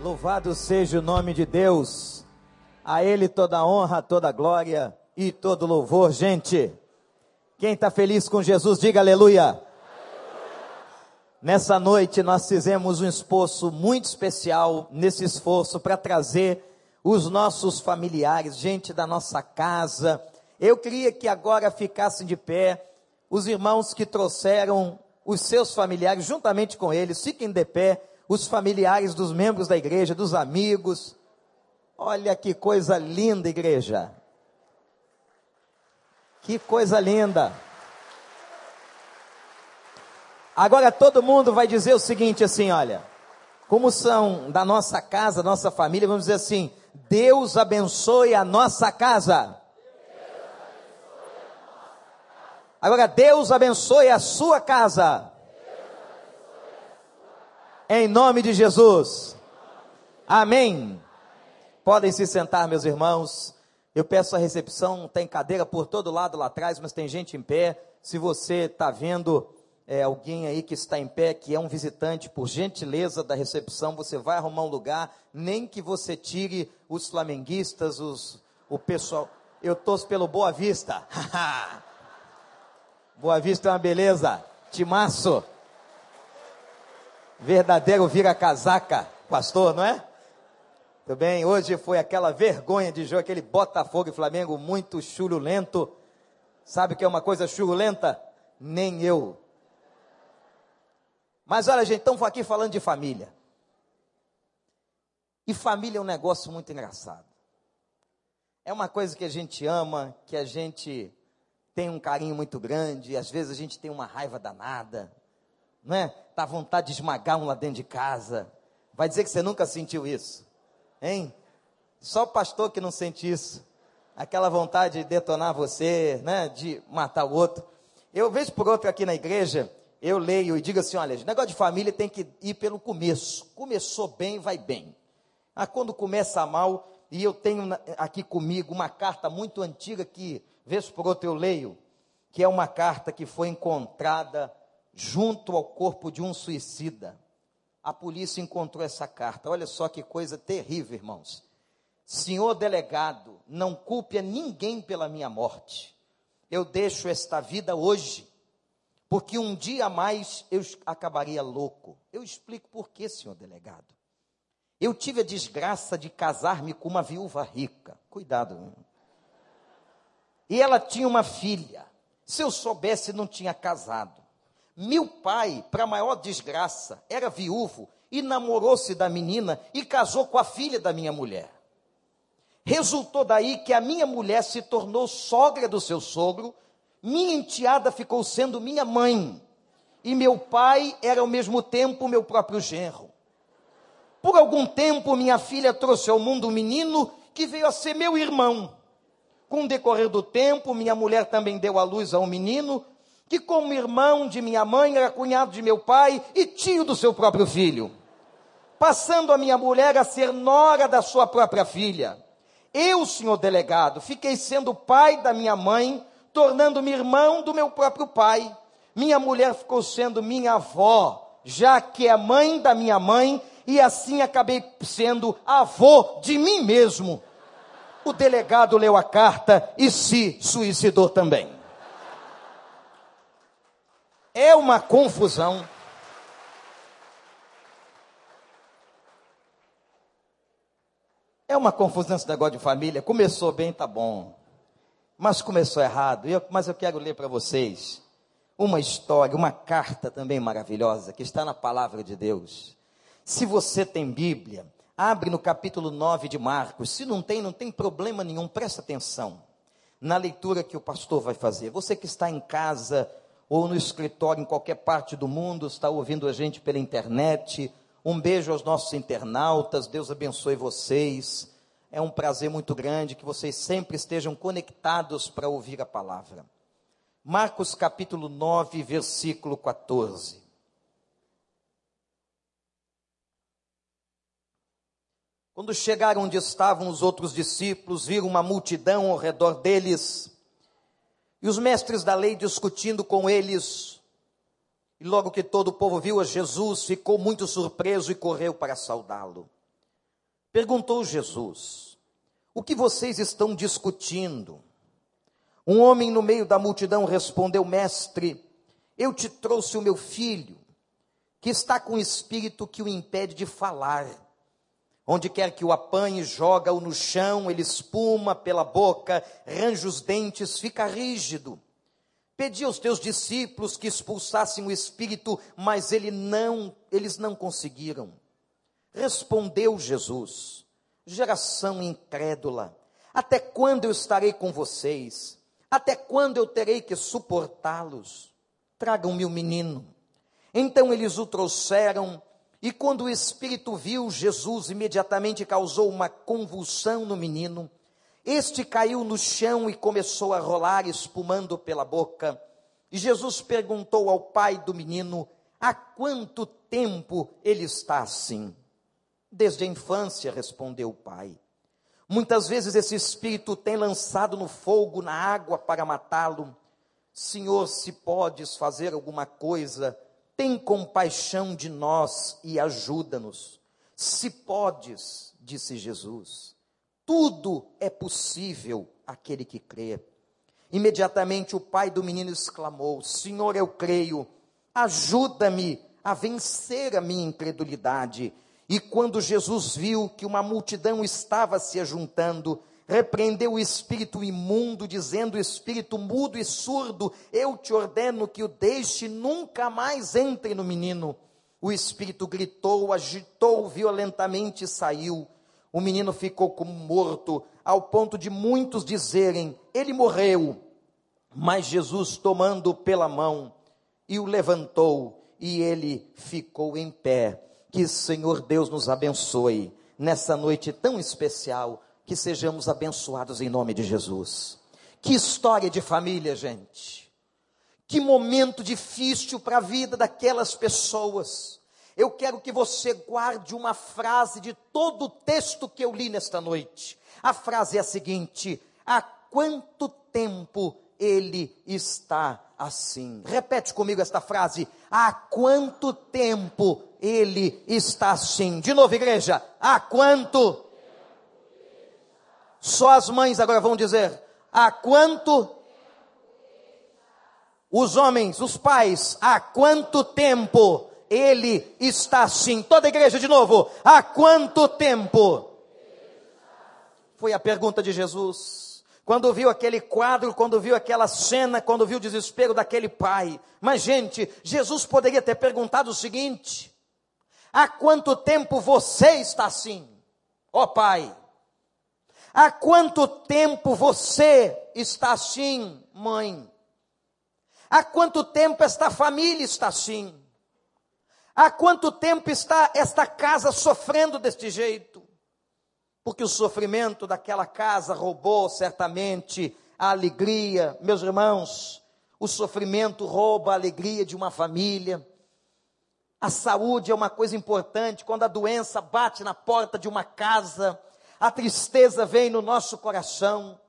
Louvado seja o nome de Deus. A Ele toda honra, toda glória e todo louvor, gente. Quem está feliz com Jesus, diga aleluia. aleluia. Nessa noite nós fizemos um esforço muito especial nesse esforço para trazer os nossos familiares, gente da nossa casa. Eu queria que agora ficassem de pé os irmãos que trouxeram os seus familiares juntamente com eles, fiquem de pé os familiares dos membros da igreja, dos amigos. Olha que coisa linda, igreja. Que coisa linda. Agora todo mundo vai dizer o seguinte assim, olha, como são da nossa casa, nossa família, vamos dizer assim, Deus abençoe a nossa casa. Agora Deus abençoe a sua casa. Em nome de Jesus. Amém. Podem se sentar, meus irmãos. Eu peço a recepção, tem cadeira por todo lado lá atrás, mas tem gente em pé. Se você está vendo é, alguém aí que está em pé, que é um visitante, por gentileza da recepção, você vai arrumar um lugar, nem que você tire os flamenguistas, os, o pessoal. Eu torço pelo Boa Vista. Boa Vista é uma beleza. Timaço verdadeiro vira-casaca, pastor, não é? Tudo bem? Hoje foi aquela vergonha de jogo, aquele Botafogo e Flamengo muito chululento. Sabe o que é uma coisa chululenta? Nem eu. Mas olha, gente, estamos aqui falando de família. E família é um negócio muito engraçado. É uma coisa que a gente ama, que a gente tem um carinho muito grande, às vezes a gente tem uma raiva danada, não é? Dá vontade de esmagar um lá dentro de casa. Vai dizer que você nunca sentiu isso, hein? Só o pastor que não sente isso. Aquela vontade de detonar você, né? De matar o outro. Eu vejo por outro aqui na igreja, eu leio e digo assim: olha, negócio de família tem que ir pelo começo. Começou bem, vai bem. Ah, quando começa mal, e eu tenho aqui comigo uma carta muito antiga que, vez por outra, eu leio, que é uma carta que foi encontrada junto ao corpo de um suicida. A polícia encontrou essa carta. Olha só que coisa terrível, irmãos. Senhor delegado, não culpe a ninguém pela minha morte. Eu deixo esta vida hoje, porque um dia a mais eu acabaria louco. Eu explico por quê, senhor delegado. Eu tive a desgraça de casar-me com uma viúva rica. Cuidado. E ela tinha uma filha. Se eu soubesse, não tinha casado. Meu pai, para maior desgraça, era viúvo e namorou-se da menina e casou com a filha da minha mulher. Resultou daí que a minha mulher se tornou sogra do seu sogro, minha enteada ficou sendo minha mãe, e meu pai era ao mesmo tempo meu próprio genro. Por algum tempo, minha filha trouxe ao mundo um menino que veio a ser meu irmão. Com o decorrer do tempo, minha mulher também deu à luz a um menino que, como irmão de minha mãe, era cunhado de meu pai e tio do seu próprio filho, passando a minha mulher a ser nora da sua própria filha. Eu, senhor delegado, fiquei sendo pai da minha mãe, tornando-me irmão do meu próprio pai. Minha mulher ficou sendo minha avó, já que é mãe da minha mãe, e assim acabei sendo avô de mim mesmo. O delegado leu a carta e se suicidou também. É uma confusão. É uma confusão esse negócio de família. Começou bem, tá bom. Mas começou errado. Eu, mas eu quero ler para vocês uma história, uma carta também maravilhosa, que está na palavra de Deus. Se você tem Bíblia, abre no capítulo 9 de Marcos. Se não tem, não tem problema nenhum, presta atenção na leitura que o pastor vai fazer. Você que está em casa, ou no escritório em qualquer parte do mundo, está ouvindo a gente pela internet. Um beijo aos nossos internautas, Deus abençoe vocês. É um prazer muito grande que vocês sempre estejam conectados para ouvir a palavra. Marcos capítulo 9, versículo 14. Quando chegaram onde estavam os outros discípulos, viram uma multidão ao redor deles e os mestres da lei discutindo com eles. E logo que todo o povo viu a Jesus, ficou muito surpreso e correu para saudá-lo. Perguntou Jesus: O que vocês estão discutindo? Um homem no meio da multidão respondeu: Mestre, eu te trouxe o meu filho, que está com um espírito que o impede de falar. Onde quer que o apanhe, joga-o no chão, ele espuma pela boca, range os dentes, fica rígido. Pedi aos teus discípulos que expulsassem o espírito, mas ele não, eles não conseguiram. Respondeu Jesus: Geração incrédula, até quando eu estarei com vocês? Até quando eu terei que suportá-los? Tragam-me o menino. Então eles o trouxeram, e quando o espírito viu Jesus, imediatamente causou uma convulsão no menino. Este caiu no chão e começou a rolar, espumando pela boca. E Jesus perguntou ao pai do menino: Há quanto tempo ele está assim? Desde a infância, respondeu o pai. Muitas vezes esse espírito tem lançado no fogo, na água para matá-lo. Senhor, se podes fazer alguma coisa, tem compaixão de nós e ajuda-nos. Se podes, disse Jesus, tudo é possível aquele que crê. Imediatamente o pai do menino exclamou: Senhor, eu creio, ajuda-me a vencer a minha incredulidade. E quando Jesus viu que uma multidão estava se ajuntando, repreendeu o espírito imundo, dizendo: espírito mudo e surdo, eu te ordeno que o deixe, nunca mais entre no menino. O espírito gritou, agitou violentamente e saiu. O menino ficou como morto, ao ponto de muitos dizerem: ele morreu. Mas Jesus, tomando pela mão, e o levantou, e ele ficou em pé. Que Senhor Deus nos abençoe nessa noite tão especial, que sejamos abençoados em nome de Jesus. Que história de família, gente. Que momento difícil para a vida daquelas pessoas. Eu quero que você guarde uma frase de todo o texto que eu li nesta noite. A frase é a seguinte: há quanto tempo ele está assim? Repete comigo esta frase: há quanto tempo ele está assim. De novo, igreja, há quanto? Só as mães agora vão dizer, há quanto? Os homens, os pais, há quanto tempo ele está assim? Toda a igreja de novo, há quanto tempo? Foi a pergunta de Jesus quando viu aquele quadro, quando viu aquela cena, quando viu o desespero daquele pai. Mas, gente, Jesus poderia ter perguntado o seguinte: Há quanto tempo você está assim? Ó oh, pai. Há quanto tempo você está assim, mãe? Há quanto tempo esta família está assim? Há quanto tempo está esta casa sofrendo deste jeito? Porque o sofrimento daquela casa roubou certamente a alegria, meus irmãos. O sofrimento rouba a alegria de uma família. A saúde é uma coisa importante. Quando a doença bate na porta de uma casa, a tristeza vem no nosso coração.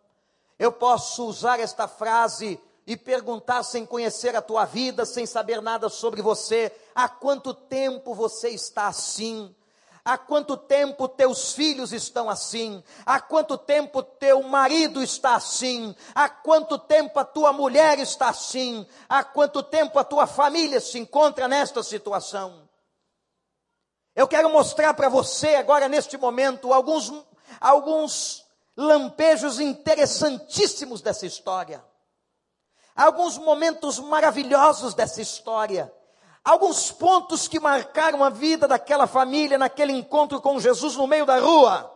Eu posso usar esta frase e perguntar sem conhecer a tua vida, sem saber nada sobre você: há quanto tempo você está assim? Há quanto tempo teus filhos estão assim? Há quanto tempo teu marido está assim? Há quanto tempo a tua mulher está assim? Há quanto tempo a tua família se encontra nesta situação? Eu quero mostrar para você agora neste momento alguns alguns lampejos interessantíssimos dessa história. Alguns momentos maravilhosos dessa história alguns pontos que marcaram a vida daquela família naquele encontro com Jesus no meio da rua.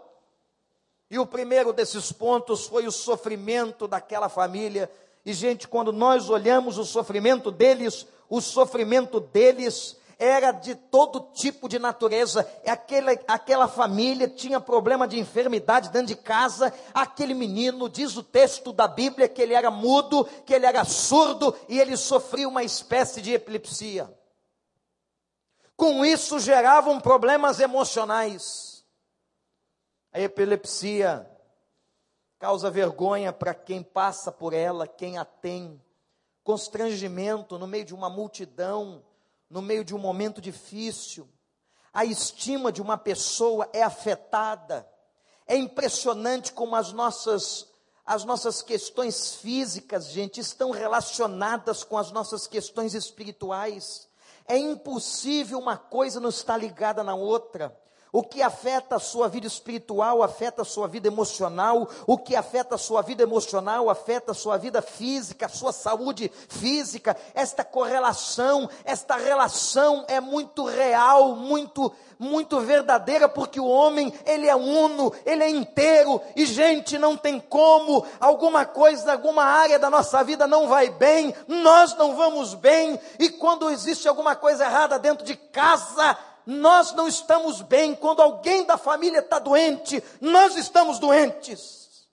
E o primeiro desses pontos foi o sofrimento daquela família. E, gente, quando nós olhamos o sofrimento deles, o sofrimento deles era de todo tipo de natureza. É aquela, aquela família tinha problema de enfermidade dentro de casa. Aquele menino, diz o texto da Bíblia, que ele era mudo, que ele era surdo e ele sofria uma espécie de epilepsia. Com isso geravam problemas emocionais. A epilepsia causa vergonha para quem passa por ela, quem a tem. Constrangimento no meio de uma multidão, no meio de um momento difícil. a estima de uma pessoa é afetada. É impressionante como as nossas as nossas questões físicas, gente, estão relacionadas com as nossas questões espirituais. É impossível uma coisa não estar ligada na outra. O que afeta a sua vida espiritual afeta a sua vida emocional. O que afeta a sua vida emocional afeta a sua vida física, a sua saúde física. Esta correlação, esta relação é muito real, muito, muito verdadeira, porque o homem, ele é uno, ele é inteiro. E, gente, não tem como alguma coisa, alguma área da nossa vida não vai bem, nós não vamos bem. E quando existe alguma coisa errada dentro de casa, nós não estamos bem. Quando alguém da família está doente, nós estamos doentes.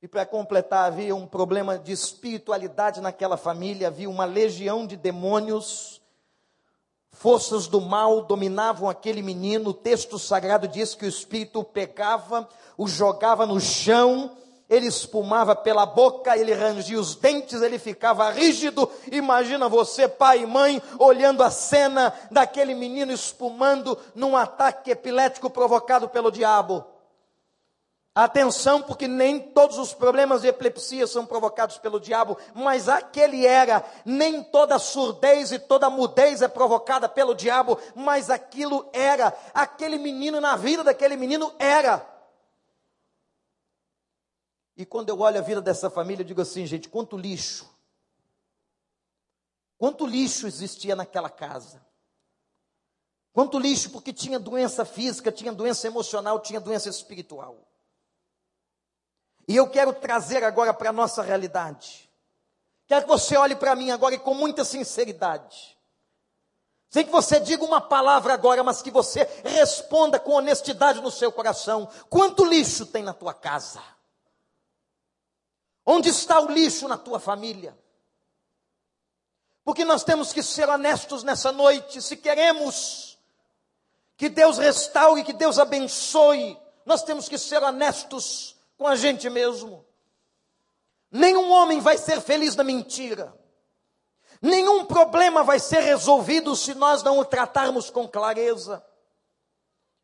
E para completar, havia um problema de espiritualidade naquela família, havia uma legião de demônios, forças do mal dominavam aquele menino. O texto sagrado diz que o espírito o pegava, o jogava no chão, ele espumava pela boca, ele rangia os dentes, ele ficava rígido. Imagina você, pai e mãe, olhando a cena daquele menino espumando num ataque epilético provocado pelo diabo. Atenção, porque nem todos os problemas de epilepsia são provocados pelo diabo, mas aquele era, nem toda surdez e toda mudez é provocada pelo diabo, mas aquilo era, aquele menino na vida daquele menino era. E quando eu olho a vida dessa família, eu digo assim, gente, quanto lixo. Quanto lixo existia naquela casa. Quanto lixo, porque tinha doença física, tinha doença emocional, tinha doença espiritual. E eu quero trazer agora para a nossa realidade. Quero que você olhe para mim agora e com muita sinceridade. Sem que você diga uma palavra agora, mas que você responda com honestidade no seu coração. Quanto lixo tem na tua casa? Onde está o lixo na tua família? Porque nós temos que ser honestos nessa noite, se queremos que Deus restaure, que Deus abençoe, nós temos que ser honestos com a gente mesmo. Nenhum homem vai ser feliz na mentira. Nenhum problema vai ser resolvido se nós não o tratarmos com clareza.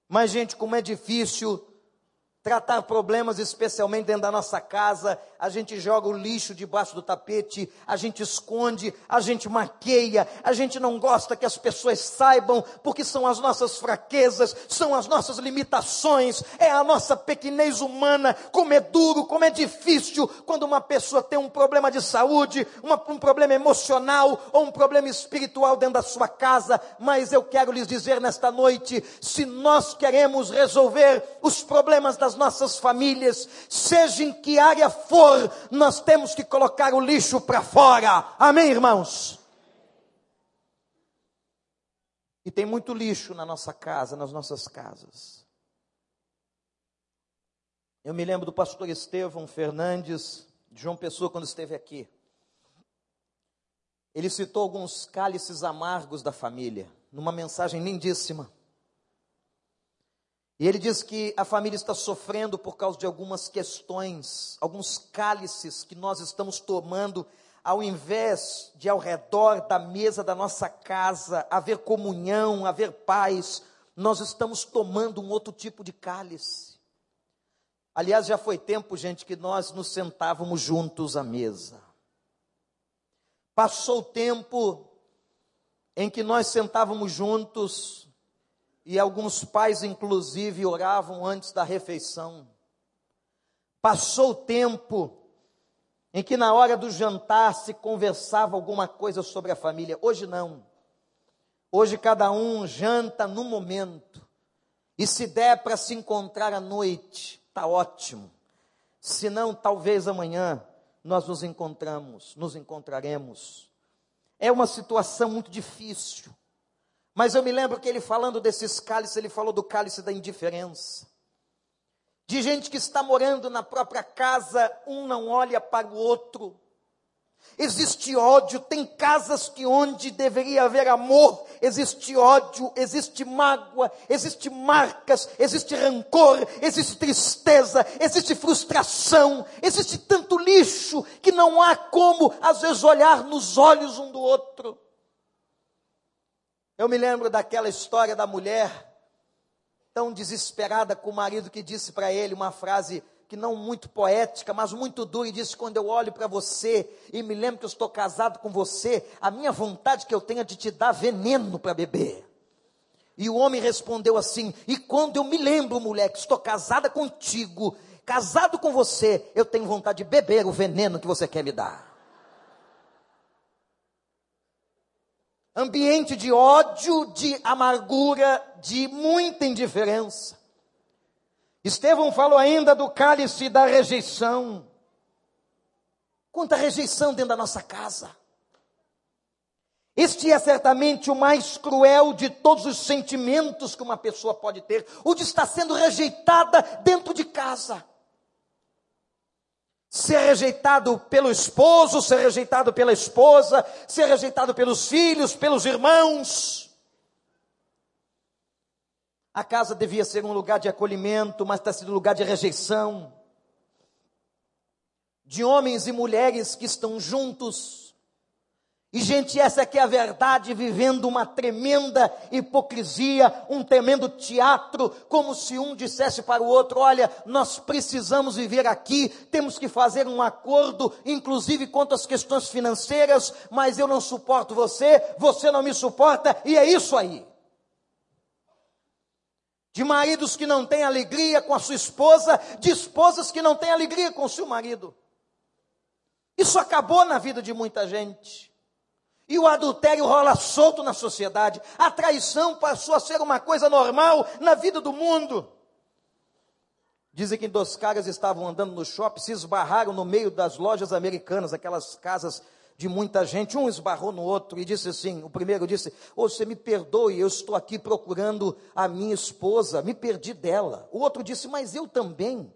Mas, gente, como é difícil tratar problemas, especialmente dentro da nossa casa, a gente joga o lixo debaixo do tapete, a gente esconde, a gente maqueia, a gente não gosta que as pessoas saibam, porque são as nossas fraquezas, são as nossas limitações, é a nossa pequenez humana, como é duro, como é difícil quando uma pessoa tem um problema de saúde, uma, um problema emocional ou um problema espiritual dentro da sua casa, mas eu quero lhes dizer nesta noite, se nós queremos resolver os problemas das nossas famílias, seja em que área for, nós temos que colocar o lixo para fora. Amém, irmãos? E tem muito lixo na nossa casa, nas nossas casas. Eu me lembro do pastor Estevão Fernandes, de João Pessoa, quando esteve aqui. Ele citou alguns cálices amargos da família, numa mensagem lindíssima. E ele diz que a família está sofrendo por causa de algumas questões, alguns cálices que nós estamos tomando, ao invés de ao redor da mesa da nossa casa haver comunhão, haver paz, nós estamos tomando um outro tipo de cálice. Aliás, já foi tempo, gente, que nós nos sentávamos juntos à mesa. Passou o tempo em que nós sentávamos juntos e alguns pais, inclusive, oravam antes da refeição. Passou o tempo em que, na hora do jantar, se conversava alguma coisa sobre a família. Hoje não. Hoje, cada um janta no momento. E se der para se encontrar à noite, está ótimo. Se não, talvez amanhã nós nos encontramos, nos encontraremos. É uma situação muito difícil. Mas eu me lembro que ele falando desses cálices, ele falou do cálice da indiferença. De gente que está morando na própria casa, um não olha para o outro. Existe ódio, tem casas que onde deveria haver amor, existe ódio, existe mágoa, existe marcas, existe rancor, existe tristeza, existe frustração, existe tanto lixo que não há como às vezes olhar nos olhos um do outro. Eu me lembro daquela história da mulher tão desesperada com o marido que disse para ele uma frase que não muito poética, mas muito dura, e disse: Quando eu olho para você e me lembro que eu estou casado com você, a minha vontade que eu tenho é de te dar veneno para beber. E o homem respondeu assim: E quando eu me lembro, mulher, que estou casada contigo, casado com você, eu tenho vontade de beber o veneno que você quer me dar. Ambiente de ódio, de amargura, de muita indiferença. Estevão falou ainda do cálice da rejeição. Quanta rejeição dentro da nossa casa. Este é certamente o mais cruel de todos os sentimentos que uma pessoa pode ter, o de estar sendo rejeitada dentro de casa. Ser rejeitado pelo esposo, ser rejeitado pela esposa, ser rejeitado pelos filhos, pelos irmãos. A casa devia ser um lugar de acolhimento, mas está sendo um lugar de rejeição. De homens e mulheres que estão juntos, e, gente, essa aqui é a verdade, vivendo uma tremenda hipocrisia, um tremendo teatro, como se um dissesse para o outro: olha, nós precisamos viver aqui, temos que fazer um acordo, inclusive quanto às questões financeiras, mas eu não suporto você, você não me suporta, e é isso aí. De maridos que não têm alegria com a sua esposa, de esposas que não têm alegria com o seu marido. Isso acabou na vida de muita gente. E o adultério rola solto na sociedade. A traição passou a ser uma coisa normal na vida do mundo. Dizem que dois caras estavam andando no shopping, se esbarraram no meio das lojas americanas, aquelas casas de muita gente. Um esbarrou no outro e disse assim: o primeiro disse, oh, você me perdoe, eu estou aqui procurando a minha esposa, me perdi dela. O outro disse, mas eu também.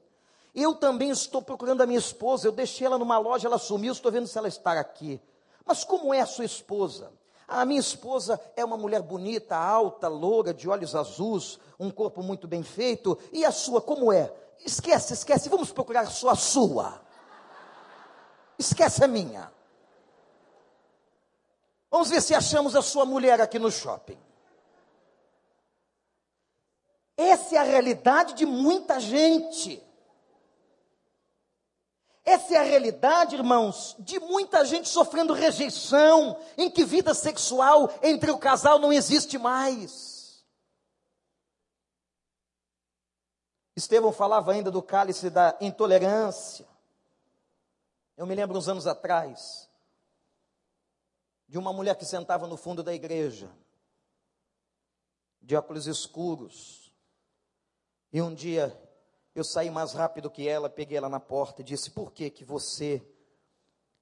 Eu também estou procurando a minha esposa, eu deixei ela numa loja, ela sumiu, estou vendo se ela está aqui. Mas como é a sua esposa? A minha esposa é uma mulher bonita, alta, loura, de olhos azuis, um corpo muito bem feito. E a sua, como é? Esquece, esquece, vamos procurar só a sua. Esquece a minha. Vamos ver se achamos a sua mulher aqui no shopping. Essa é a realidade de muita gente. Essa é a realidade, irmãos, de muita gente sofrendo rejeição, em que vida sexual entre o casal não existe mais. Estevão falava ainda do cálice da intolerância. Eu me lembro uns anos atrás, de uma mulher que sentava no fundo da igreja, de óculos escuros, e um dia eu saí mais rápido que ela, peguei ela na porta e disse: Por que que você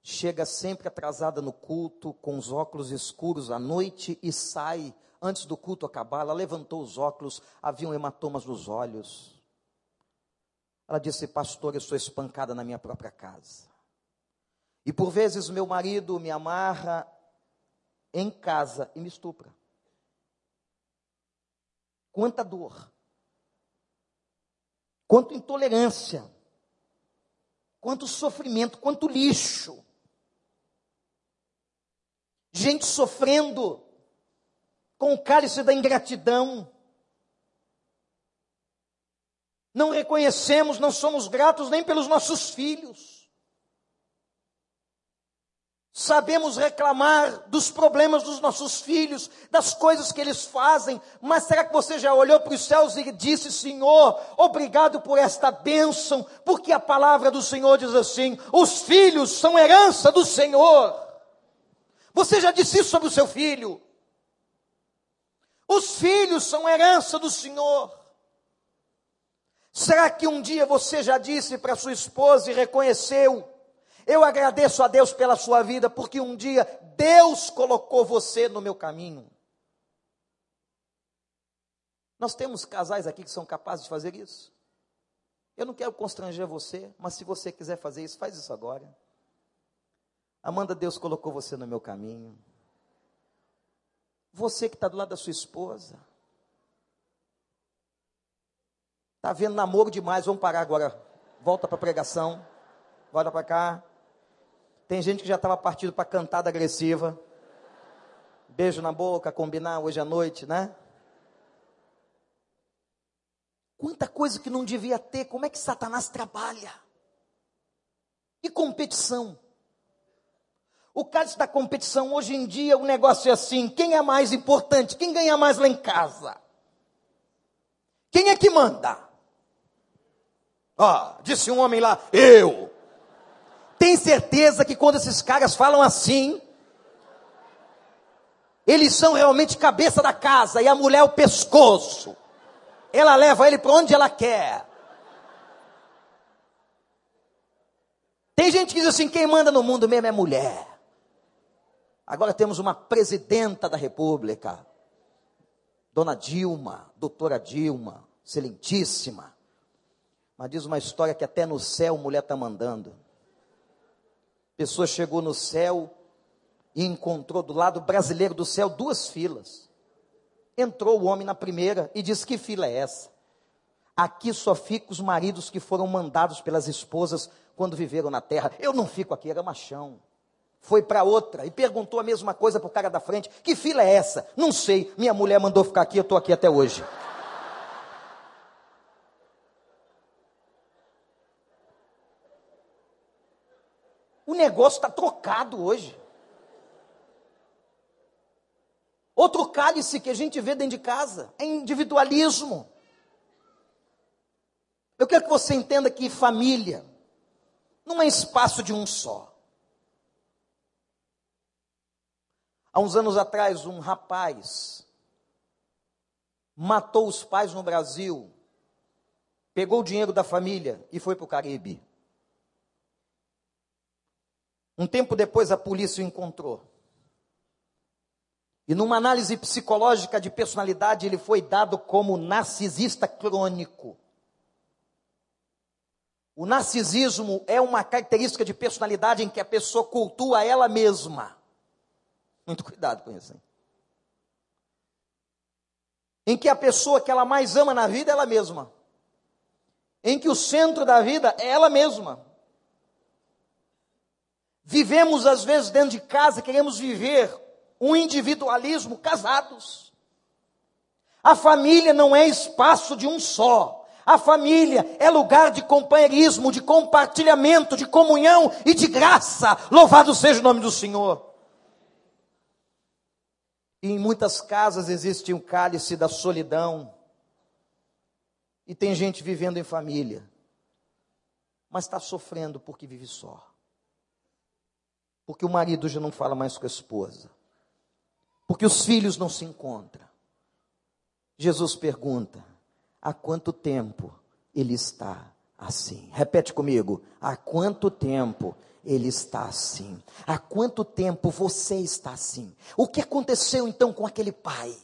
chega sempre atrasada no culto, com os óculos escuros à noite e sai antes do culto acabar? Ela levantou os óculos, haviam hematomas nos olhos. Ela disse: Pastor, eu sou espancada na minha própria casa. E por vezes meu marido me amarra em casa e me estupra. Quanta dor quanto intolerância, quanto sofrimento, quanto lixo. Gente sofrendo com o cálice da ingratidão. Não reconhecemos, não somos gratos nem pelos nossos filhos. Sabemos reclamar dos problemas dos nossos filhos, das coisas que eles fazem, mas será que você já olhou para os céus e disse, Senhor, obrigado por esta bênção, porque a palavra do Senhor diz assim: os filhos são herança do Senhor. Você já disse isso sobre o seu filho? Os filhos são herança do Senhor. Será que um dia você já disse para sua esposa e reconheceu? Eu agradeço a Deus pela sua vida, porque um dia Deus colocou você no meu caminho. Nós temos casais aqui que são capazes de fazer isso. Eu não quero constranger você, mas se você quiser fazer isso, faz isso agora. Amanda, Deus colocou você no meu caminho. Você que está do lado da sua esposa. Está vendo namoro demais, vamos parar agora. Volta para a pregação. Volta para cá. Tem gente que já estava partindo para cantada agressiva. Beijo na boca, combinar hoje à noite, né? Quanta coisa que não devia ter, como é que Satanás trabalha? E competição. O caso da competição, hoje em dia, o negócio é assim: quem é mais importante? Quem ganha mais lá em casa? Quem é que manda? Ó, disse um homem lá, eu. Tem certeza que quando esses caras falam assim, eles são realmente cabeça da casa e a mulher é o pescoço. Ela leva ele para onde ela quer. Tem gente que diz assim: quem manda no mundo mesmo é mulher. Agora temos uma presidenta da República, Dona Dilma, doutora Dilma, excelentíssima. Mas diz uma história que até no céu mulher está mandando. Pessoa chegou no céu e encontrou do lado brasileiro do céu duas filas. Entrou o homem na primeira e disse: Que fila é essa? Aqui só ficam os maridos que foram mandados pelas esposas quando viveram na terra. Eu não fico aqui, era machão. Foi para outra e perguntou a mesma coisa para o cara da frente: Que fila é essa? Não sei, minha mulher mandou ficar aqui, eu estou aqui até hoje. O negócio está trocado hoje. Outro cálice que a gente vê dentro de casa é individualismo. Eu quero que você entenda que família não é espaço de um só. Há uns anos atrás, um rapaz matou os pais no Brasil, pegou o dinheiro da família e foi para o Caribe. Um tempo depois, a polícia o encontrou. E numa análise psicológica de personalidade, ele foi dado como narcisista crônico. O narcisismo é uma característica de personalidade em que a pessoa cultua ela mesma. Muito cuidado com isso. Hein? Em que a pessoa que ela mais ama na vida é ela mesma. Em que o centro da vida é ela mesma. Vivemos às vezes dentro de casa, queremos viver um individualismo casados. A família não é espaço de um só. A família é lugar de companheirismo, de compartilhamento, de comunhão e de graça. Louvado seja o nome do Senhor. E em muitas casas existe um cálice da solidão. E tem gente vivendo em família, mas está sofrendo porque vive só. Porque o marido já não fala mais com a esposa porque os filhos não se encontram. Jesus pergunta: há quanto tempo ele está assim? Repete comigo: há quanto tempo ele está assim? Há quanto tempo você está assim? O que aconteceu então com aquele pai?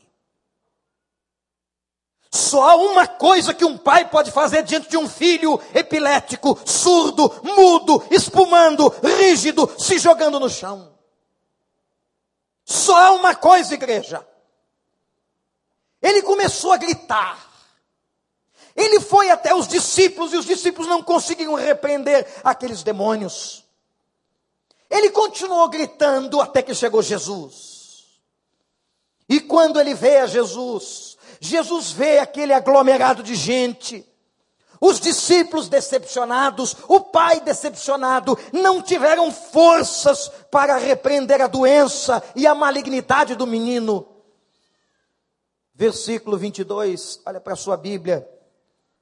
Só há uma coisa que um pai pode fazer diante de um filho epilético, surdo, mudo, espumando, rígido, se jogando no chão. Só há uma coisa, igreja. Ele começou a gritar. Ele foi até os discípulos e os discípulos não conseguiram repreender aqueles demônios. Ele continuou gritando até que chegou Jesus. E quando ele vê a Jesus, Jesus vê aquele aglomerado de gente. Os discípulos decepcionados, o pai decepcionado, não tiveram forças para repreender a doença e a malignidade do menino. Versículo 22, olha para a sua Bíblia.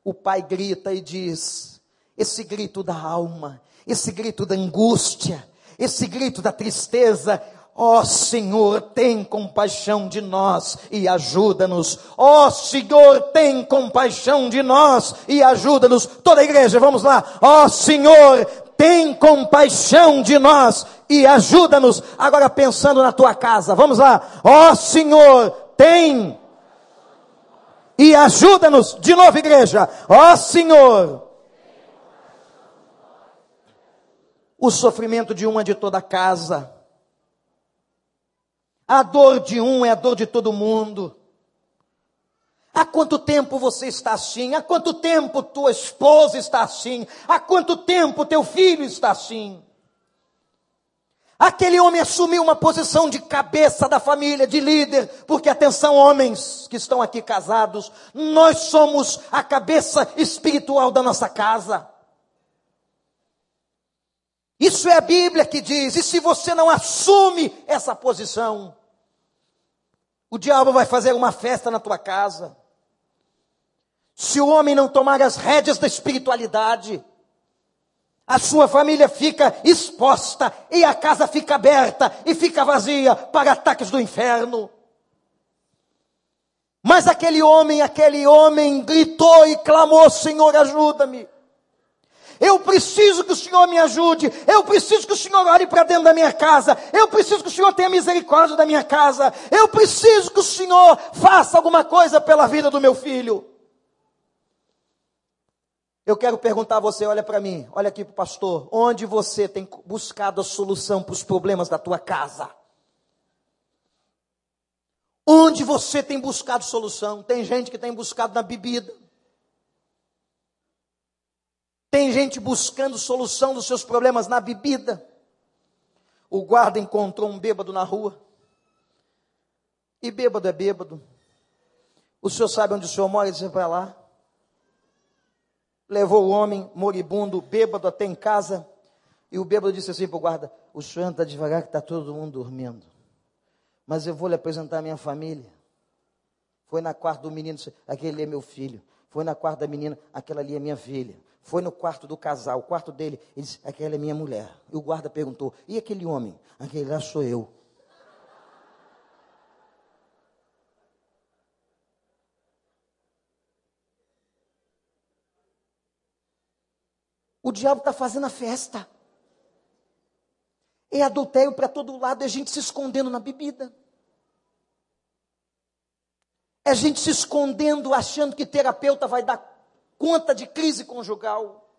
O pai grita e diz: esse grito da alma, esse grito da angústia, esse grito da tristeza, Ó oh, Senhor, tem compaixão de nós e ajuda-nos. Ó oh, Senhor, tem compaixão de nós e ajuda-nos. Toda a igreja, vamos lá. Ó oh, Senhor, tem compaixão de nós e ajuda-nos. Agora pensando na tua casa, vamos lá. Ó Senhor, tem e ajuda-nos. De novo, igreja. Ó Senhor. O sofrimento de uma de toda a casa a dor de um é a dor de todo mundo. Há quanto tempo você está assim? Há quanto tempo tua esposa está assim? Há quanto tempo teu filho está assim? Aquele homem assumiu uma posição de cabeça da família, de líder, porque atenção, homens que estão aqui casados, nós somos a cabeça espiritual da nossa casa. Isso é a Bíblia que diz, e se você não assume essa posição, o diabo vai fazer uma festa na tua casa. Se o homem não tomar as rédeas da espiritualidade, a sua família fica exposta e a casa fica aberta e fica vazia para ataques do inferno. Mas aquele homem, aquele homem gritou e clamou: Senhor, ajuda-me. Eu preciso que o Senhor me ajude. Eu preciso que o Senhor olhe para dentro da minha casa. Eu preciso que o Senhor tenha misericórdia da minha casa. Eu preciso que o Senhor faça alguma coisa pela vida do meu filho. Eu quero perguntar a você, olha para mim, olha aqui para o pastor, onde você tem buscado a solução para os problemas da tua casa? Onde você tem buscado solução? Tem gente que tem buscado na bebida. Tem gente buscando solução dos seus problemas na bebida. O guarda encontrou um bêbado na rua. E bêbado é bêbado. O senhor sabe onde o senhor mora? Ele disse, vai lá levou o homem moribundo, bêbado até em casa, e o bêbado disse assim para o guarda: O senhor anda devagar que está todo mundo dormindo, mas eu vou lhe apresentar a minha família. Foi na quarto do menino, aquele é meu filho. Foi na quarto da menina, aquela ali é minha filha. Foi no quarto do casal, o quarto dele, ele disse, aquela é minha mulher. E o guarda perguntou, e aquele homem? Aquele lá sou eu. O diabo está fazendo a festa. É adultério para todo lado, é gente se escondendo na bebida. É gente se escondendo, achando que terapeuta vai dar conta de crise conjugal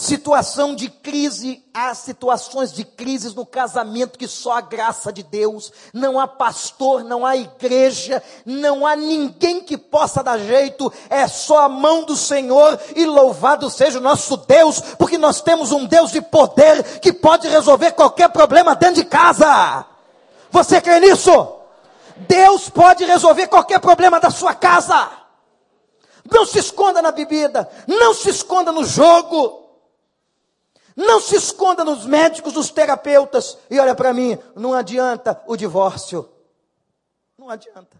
situação de crise, há situações de crises no casamento que só a graça de Deus, não há pastor, não há igreja, não há ninguém que possa dar jeito, é só a mão do Senhor e louvado seja o nosso Deus, porque nós temos um Deus de poder que pode resolver qualquer problema dentro de casa. Você crê nisso? Deus pode resolver qualquer problema da sua casa. Não se esconda na bebida, não se esconda no jogo. Não se esconda nos médicos, nos terapeutas. E olha para mim, não adianta o divórcio. Não adianta.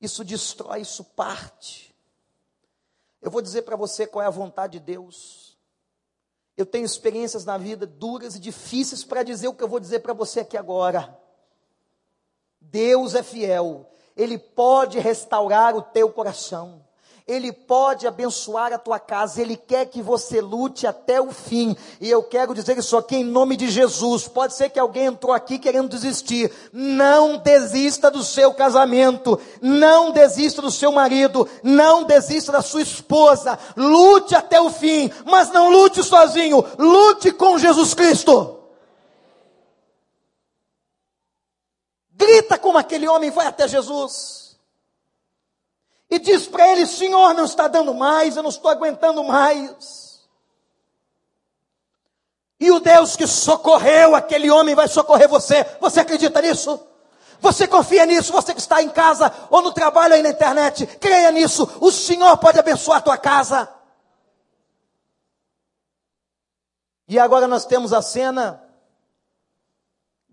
Isso destrói, isso parte. Eu vou dizer para você qual é a vontade de Deus. Eu tenho experiências na vida duras e difíceis para dizer o que eu vou dizer para você aqui agora. Deus é fiel, Ele pode restaurar o teu coração. Ele pode abençoar a tua casa, Ele quer que você lute até o fim. E eu quero dizer isso aqui em nome de Jesus. Pode ser que alguém entrou aqui querendo desistir. Não desista do seu casamento, não desista do seu marido, não desista da sua esposa. Lute até o fim, mas não lute sozinho, lute com Jesus Cristo. Grita como aquele homem vai até Jesus e diz para ele: Senhor, não está dando mais, eu não estou aguentando mais. E o Deus que socorreu aquele homem vai socorrer você. Você acredita nisso? Você confia nisso? Você que está em casa ou no trabalho aí na internet, creia nisso. O Senhor pode abençoar a tua casa. E agora nós temos a cena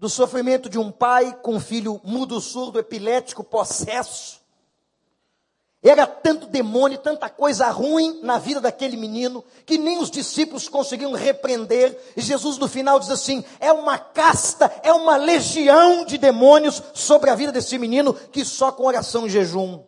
do sofrimento de um pai com um filho mudo, surdo, epilético, possesso. Era tanto demônio, tanta coisa ruim na vida daquele menino, que nem os discípulos conseguiam repreender. E Jesus no final diz assim: é uma casta, é uma legião de demônios sobre a vida desse menino, que só com oração e jejum.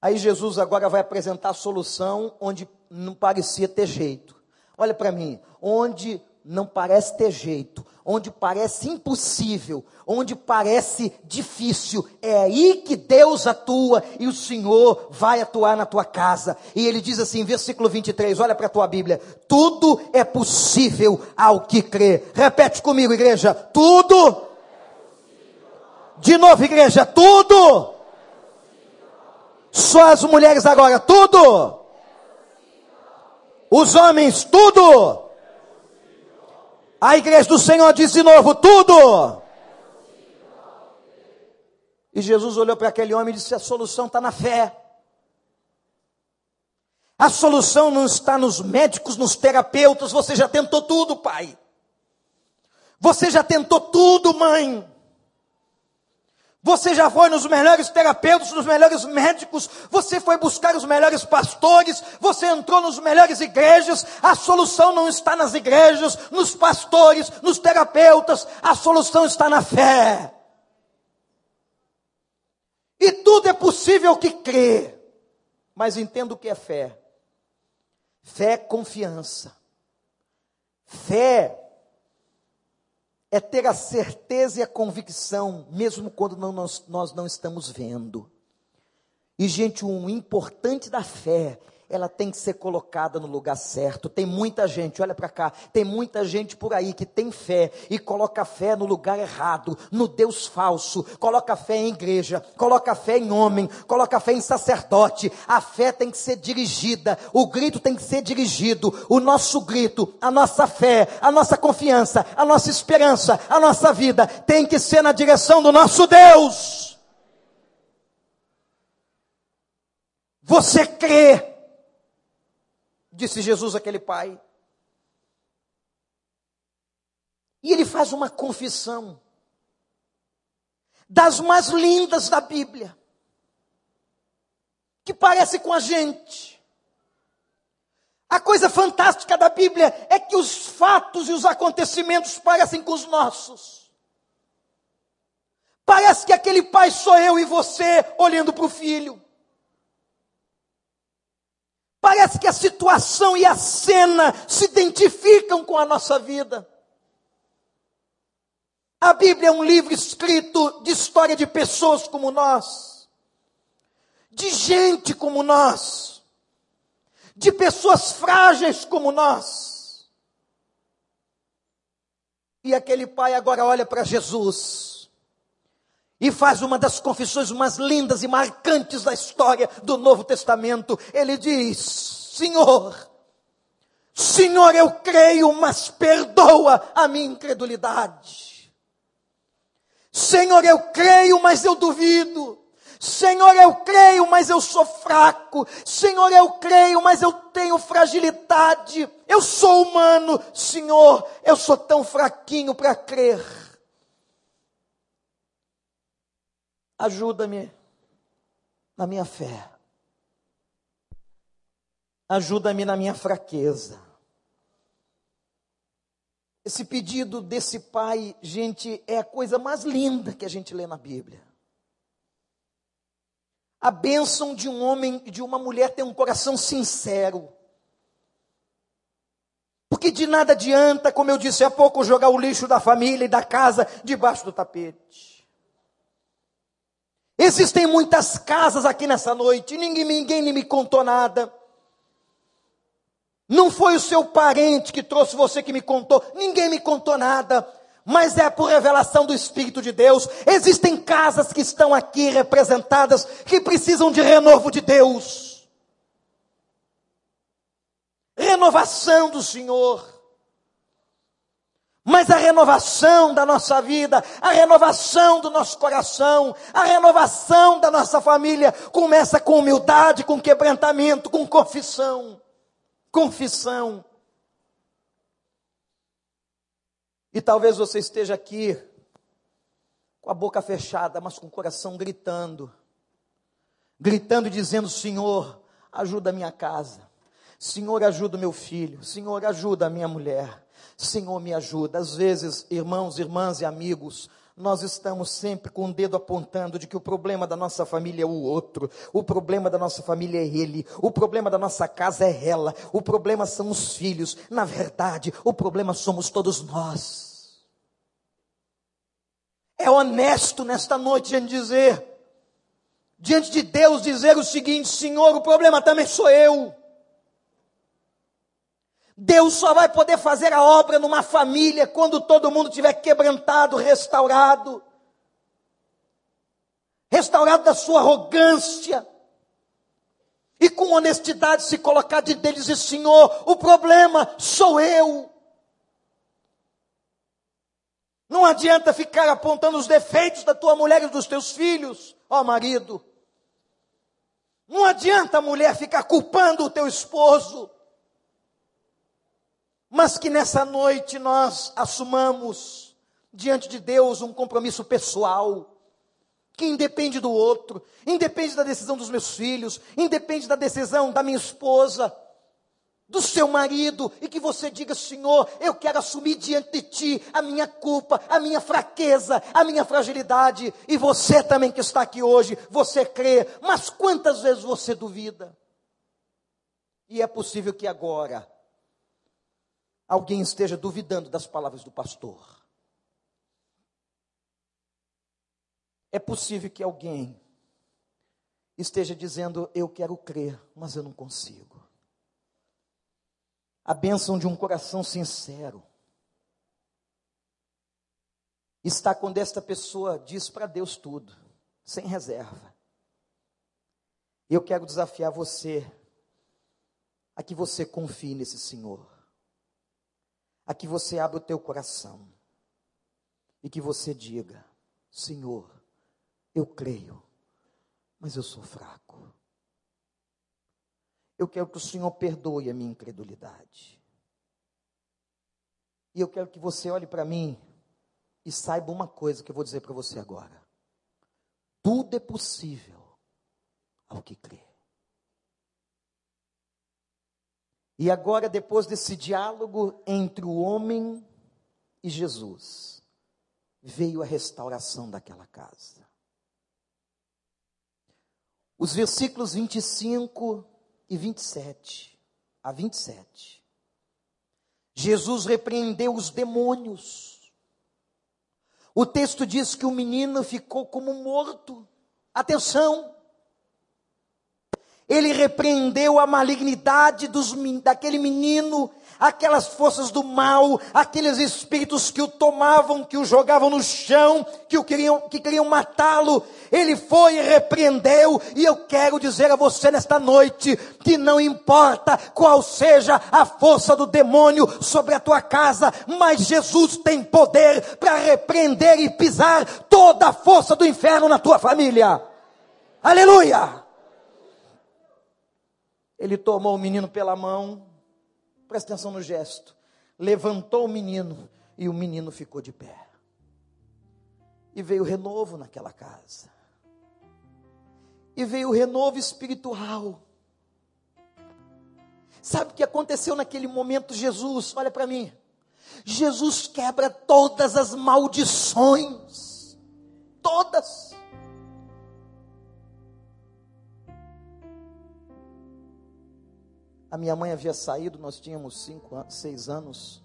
Aí Jesus agora vai apresentar a solução onde não parecia ter jeito. Olha para mim, onde não parece ter jeito, onde parece impossível, onde parece difícil, é aí que Deus atua e o Senhor vai atuar na tua casa. E ele diz assim, versículo 23, olha para a tua Bíblia: tudo é possível ao que crê. Repete comigo, igreja: tudo. De novo, igreja: tudo. Só as mulheres agora: tudo. Os homens, tudo. A igreja do Senhor diz de novo: tudo. E Jesus olhou para aquele homem e disse: a solução está na fé. A solução não está nos médicos, nos terapeutas. Você já tentou tudo, pai. Você já tentou tudo, mãe. Você já foi nos melhores terapeutas, nos melhores médicos, você foi buscar os melhores pastores, você entrou nos melhores igrejas. A solução não está nas igrejas, nos pastores, nos terapeutas, a solução está na fé. E tudo é possível que crê. Mas entenda o que é fé. Fé é confiança. Fé é ter a certeza e a convicção, mesmo quando não, nós, nós não estamos vendo. E, gente, o importante da fé ela tem que ser colocada no lugar certo. Tem muita gente, olha para cá, tem muita gente por aí que tem fé e coloca fé no lugar errado, no Deus falso, coloca fé em igreja, coloca fé em homem, coloca fé em sacerdote. A fé tem que ser dirigida, o grito tem que ser dirigido, o nosso grito, a nossa fé, a nossa confiança, a nossa esperança, a nossa vida tem que ser na direção do nosso Deus. Você crê disse Jesus àquele pai. E ele faz uma confissão, das mais lindas da Bíblia, que parece com a gente. A coisa fantástica da Bíblia é que os fatos e os acontecimentos parecem com os nossos. Parece que aquele pai sou eu e você olhando para o filho. Parece que a situação e a cena se identificam com a nossa vida. A Bíblia é um livro escrito de história de pessoas como nós, de gente como nós, de pessoas frágeis como nós. E aquele pai agora olha para Jesus e faz uma das confissões mais lindas e marcantes da história do Novo Testamento. Ele diz: Senhor, Senhor, eu creio, mas perdoa a minha incredulidade. Senhor, eu creio, mas eu duvido. Senhor, eu creio, mas eu sou fraco. Senhor, eu creio, mas eu tenho fragilidade. Eu sou humano. Senhor, eu sou tão fraquinho para crer. Ajuda-me na minha fé. Ajuda-me na minha fraqueza. Esse pedido desse pai, gente, é a coisa mais linda que a gente lê na Bíblia. A bênção de um homem e de uma mulher ter um coração sincero. Porque de nada adianta, como eu disse há pouco, jogar o lixo da família e da casa debaixo do tapete. Existem muitas casas aqui nessa noite, ninguém, ninguém me contou nada. Não foi o seu parente que trouxe você que me contou, ninguém me contou nada, mas é por revelação do Espírito de Deus. Existem casas que estão aqui representadas que precisam de renovo de Deus. Renovação do Senhor. Mas a renovação da nossa vida, a renovação do nosso coração, a renovação da nossa família começa com humildade, com quebrantamento, com confissão. Confissão. E talvez você esteja aqui com a boca fechada, mas com o coração gritando. Gritando e dizendo: Senhor, ajuda a minha casa. Senhor, ajuda o meu filho. Senhor, ajuda a minha mulher. Senhor, me ajuda. Às vezes, irmãos, irmãs e amigos, nós estamos sempre com o dedo apontando de que o problema da nossa família é o outro, o problema da nossa família é ele, o problema da nossa casa é ela, o problema são os filhos. Na verdade, o problema somos todos nós. É honesto nesta noite em dizer, diante de Deus, dizer o seguinte: Senhor, o problema também sou eu. Deus só vai poder fazer a obra numa família quando todo mundo tiver quebrantado, restaurado. Restaurado da sua arrogância. e com honestidade se colocar de deles e Senhor, o problema sou eu. Não adianta ficar apontando os defeitos da tua mulher e dos teus filhos, ó marido. Não adianta a mulher ficar culpando o teu esposo. Mas que nessa noite nós assumamos diante de Deus um compromisso pessoal que independe do outro, independe da decisão dos meus filhos, independe da decisão da minha esposa, do seu marido, e que você diga: Senhor, eu quero assumir diante de ti a minha culpa, a minha fraqueza, a minha fragilidade, e você também que está aqui hoje, você crê, mas quantas vezes você duvida? E é possível que agora alguém esteja duvidando das palavras do pastor. É possível que alguém esteja dizendo: Eu quero crer, mas eu não consigo. A bênção de um coração sincero está quando esta pessoa diz para Deus tudo, sem reserva. Eu quero desafiar você a que você confie nesse Senhor, a que você abra o teu coração e que você diga: Senhor, eu creio, mas eu sou fraco. Eu quero que o Senhor perdoe a minha incredulidade. E eu quero que você olhe para mim e saiba uma coisa que eu vou dizer para você agora. Tudo é possível ao que crê. E agora, depois desse diálogo entre o homem e Jesus, veio a restauração daquela casa. Os versículos 25 e 27 a 27. Jesus repreendeu os demônios. O texto diz que o menino ficou como morto. Atenção! Ele repreendeu a malignidade dos, daquele menino aquelas forças do mal, aqueles espíritos que o tomavam, que o jogavam no chão, que o queriam, que queriam matá-lo. Ele foi e repreendeu, e eu quero dizer a você nesta noite que não importa qual seja a força do demônio sobre a tua casa, mas Jesus tem poder para repreender e pisar toda a força do inferno na tua família. Aleluia! Ele tomou o menino pela mão, Presta atenção no gesto. Levantou o menino e o menino ficou de pé. E veio renovo naquela casa. E veio renovo espiritual. Sabe o que aconteceu naquele momento, Jesus? Olha para mim. Jesus quebra todas as maldições. Todas. A minha mãe havia saído, nós tínhamos cinco, seis anos.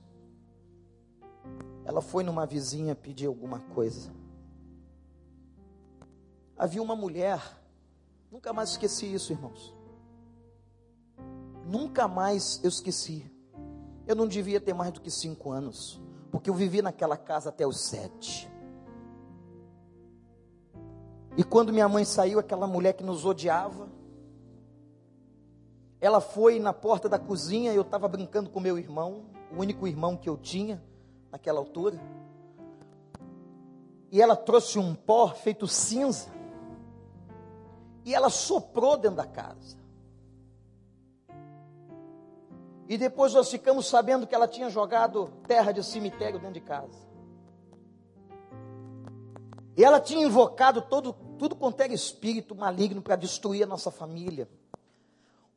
Ela foi numa vizinha pedir alguma coisa. Havia uma mulher, nunca mais esqueci isso, irmãos. Nunca mais eu esqueci. Eu não devia ter mais do que cinco anos, porque eu vivi naquela casa até os sete. E quando minha mãe saiu, aquela mulher que nos odiava, ela foi na porta da cozinha, eu estava brincando com meu irmão, o único irmão que eu tinha naquela altura. E ela trouxe um pó feito cinza. E ela soprou dentro da casa. E depois nós ficamos sabendo que ela tinha jogado terra de cemitério dentro de casa. E ela tinha invocado todo, tudo quanto era espírito maligno para destruir a nossa família.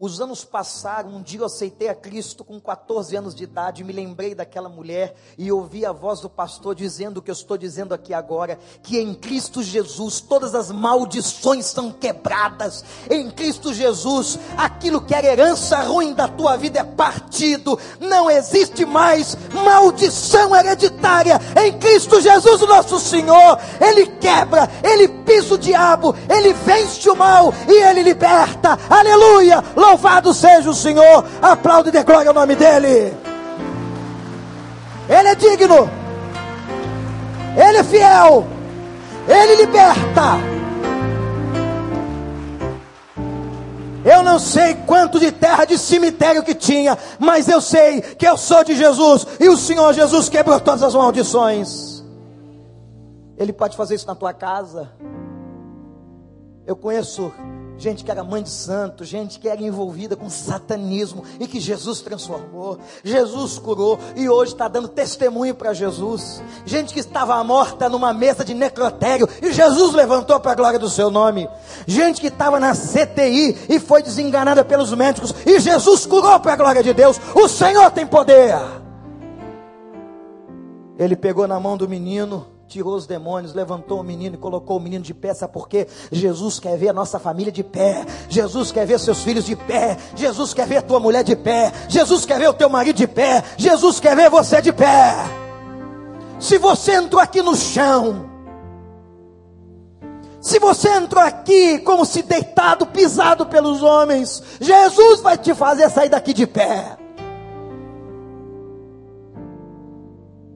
Os anos passaram, um dia eu aceitei a Cristo com 14 anos de idade, me lembrei daquela mulher e ouvi a voz do pastor dizendo o que eu estou dizendo aqui agora, que em Cristo Jesus todas as maldições são quebradas. Em Cristo Jesus, aquilo que era herança ruim da tua vida é partido. Não existe mais maldição hereditária. Em Cristo Jesus, nosso Senhor, ele quebra, ele pisa o diabo, ele vence o mal e ele liberta. Aleluia! Louvado seja o Senhor. Aplaude e dê glória ao nome dEle. Ele é digno. Ele é fiel. Ele liberta. Eu não sei quanto de terra de cemitério que tinha, mas eu sei que eu sou de Jesus e o Senhor Jesus quebrou todas as maldições. Ele pode fazer isso na tua casa. Eu conheço gente que era mãe de santo, gente que era envolvida com satanismo e que Jesus transformou, Jesus curou e hoje está dando testemunho para Jesus. Gente que estava morta numa mesa de necrotério e Jesus levantou para a glória do seu nome. Gente que estava na CTI e foi desenganada pelos médicos e Jesus curou para a glória de Deus. O Senhor tem poder. Ele pegou na mão do menino tirou os demônios, levantou o menino e colocou o menino de pé, sabe por quê? Jesus quer ver a nossa família de pé, Jesus quer ver seus filhos de pé, Jesus quer ver a tua mulher de pé, Jesus quer ver o teu marido de pé, Jesus quer ver você de pé. Se você entrou aqui no chão, se você entrou aqui como se deitado, pisado pelos homens, Jesus vai te fazer sair daqui de pé.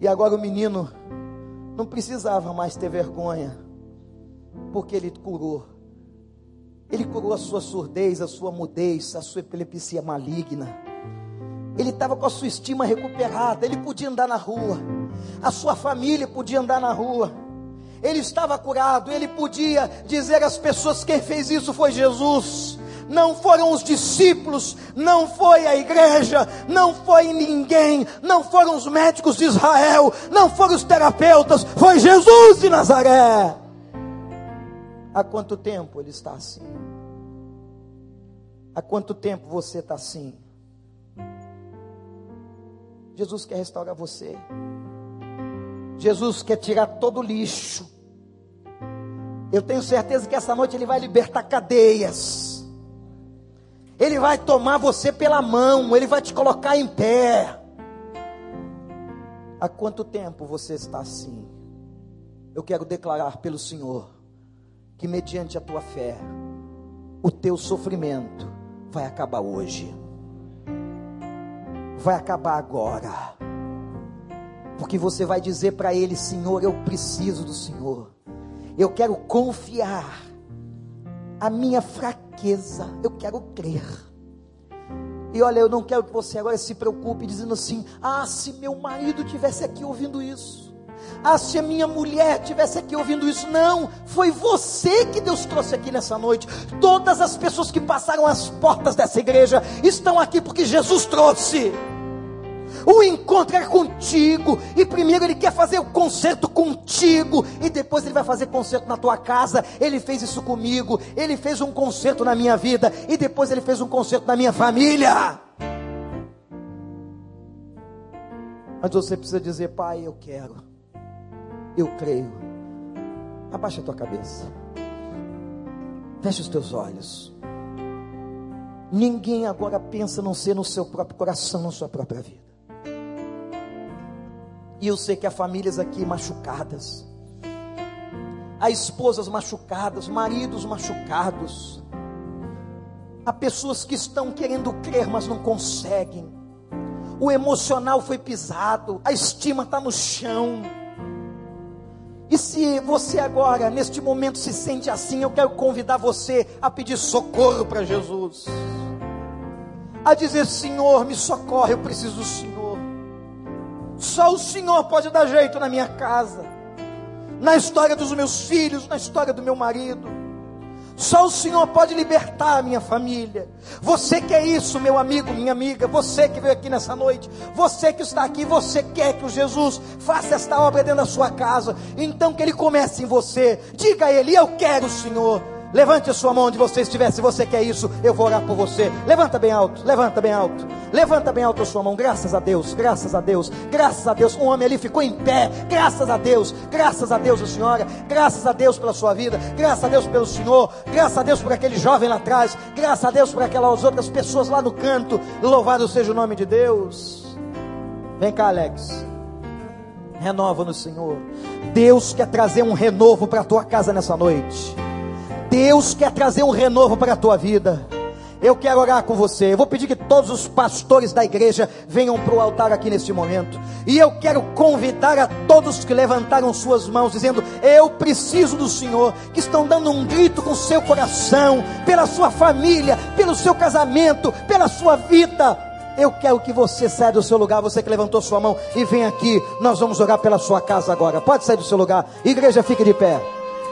E agora o menino não precisava mais ter vergonha, porque Ele curou. Ele curou a sua surdez, a sua mudez, a sua epilepsia maligna. Ele estava com a sua estima recuperada, ele podia andar na rua, a sua família podia andar na rua. Ele estava curado, ele podia dizer às pessoas: quem fez isso foi Jesus não foram os discípulos, não foi a igreja, não foi ninguém, não foram os médicos de Israel, não foram os terapeutas, foi Jesus de Nazaré. Há quanto tempo ele está assim? Há quanto tempo você está assim? Jesus quer restaurar você. Jesus quer tirar todo o lixo. Eu tenho certeza que essa noite ele vai libertar cadeias. Ele vai tomar você pela mão, ele vai te colocar em pé. Há quanto tempo você está assim? Eu quero declarar pelo Senhor que, mediante a tua fé, o teu sofrimento vai acabar hoje, vai acabar agora, porque você vai dizer para Ele: Senhor, eu preciso do Senhor, eu quero confiar a minha fraqueza, eu quero crer. E olha, eu não quero que você agora se preocupe dizendo assim: ah, se meu marido tivesse aqui ouvindo isso. Ah, se a minha mulher tivesse aqui ouvindo isso. Não, foi você que Deus trouxe aqui nessa noite. Todas as pessoas que passaram as portas dessa igreja estão aqui porque Jesus trouxe. O encontro é contigo. E primeiro ele quer fazer o concerto contigo. E depois ele vai fazer concerto na tua casa. Ele fez isso comigo. Ele fez um concerto na minha vida. E depois ele fez um concerto na minha família. Mas você precisa dizer, Pai, eu quero. Eu creio. Abaixa a tua cabeça. Feche os teus olhos. Ninguém agora pensa não ser no seu próprio coração, na sua própria vida. E eu sei que há famílias aqui machucadas, há esposas machucadas, maridos machucados, há pessoas que estão querendo crer, mas não conseguem. O emocional foi pisado, a estima está no chão. E se você agora, neste momento, se sente assim, eu quero convidar você a pedir socorro para Jesus, a dizer: Senhor, me socorre, eu preciso do Senhor. Só o Senhor pode dar jeito na minha casa, na história dos meus filhos, na história do meu marido. Só o Senhor pode libertar a minha família. Você quer isso, meu amigo, minha amiga. Você que veio aqui nessa noite. Você que está aqui. Você quer que o Jesus faça esta obra dentro da sua casa. Então que ele comece em você. Diga a ele: Eu quero o Senhor. Levante a sua mão onde você estiver, se você quer isso, eu vou orar por você. Levanta bem alto, levanta bem alto. Levanta bem alto a sua mão. Graças a Deus, graças a Deus, graças a Deus. Um homem ali ficou em pé. Graças a Deus, graças a Deus, a senhora. Graças a Deus pela sua vida. Graças a Deus pelo Senhor. Graças a Deus por aquele jovem lá atrás. Graças a Deus por aquelas outras pessoas lá no canto. Louvado seja o nome de Deus. Vem cá, Alex. Renova no Senhor. Deus quer trazer um renovo para a tua casa nessa noite. Deus quer trazer um renovo para a tua vida. Eu quero orar com você. Eu vou pedir que todos os pastores da igreja venham para o altar aqui neste momento. E eu quero convidar a todos que levantaram suas mãos, dizendo: Eu preciso do Senhor, que estão dando um grito com seu coração, pela sua família, pelo seu casamento, pela sua vida. Eu quero que você saia do seu lugar, você que levantou sua mão, e venha aqui. Nós vamos orar pela sua casa agora. Pode sair do seu lugar. Igreja, fique de pé.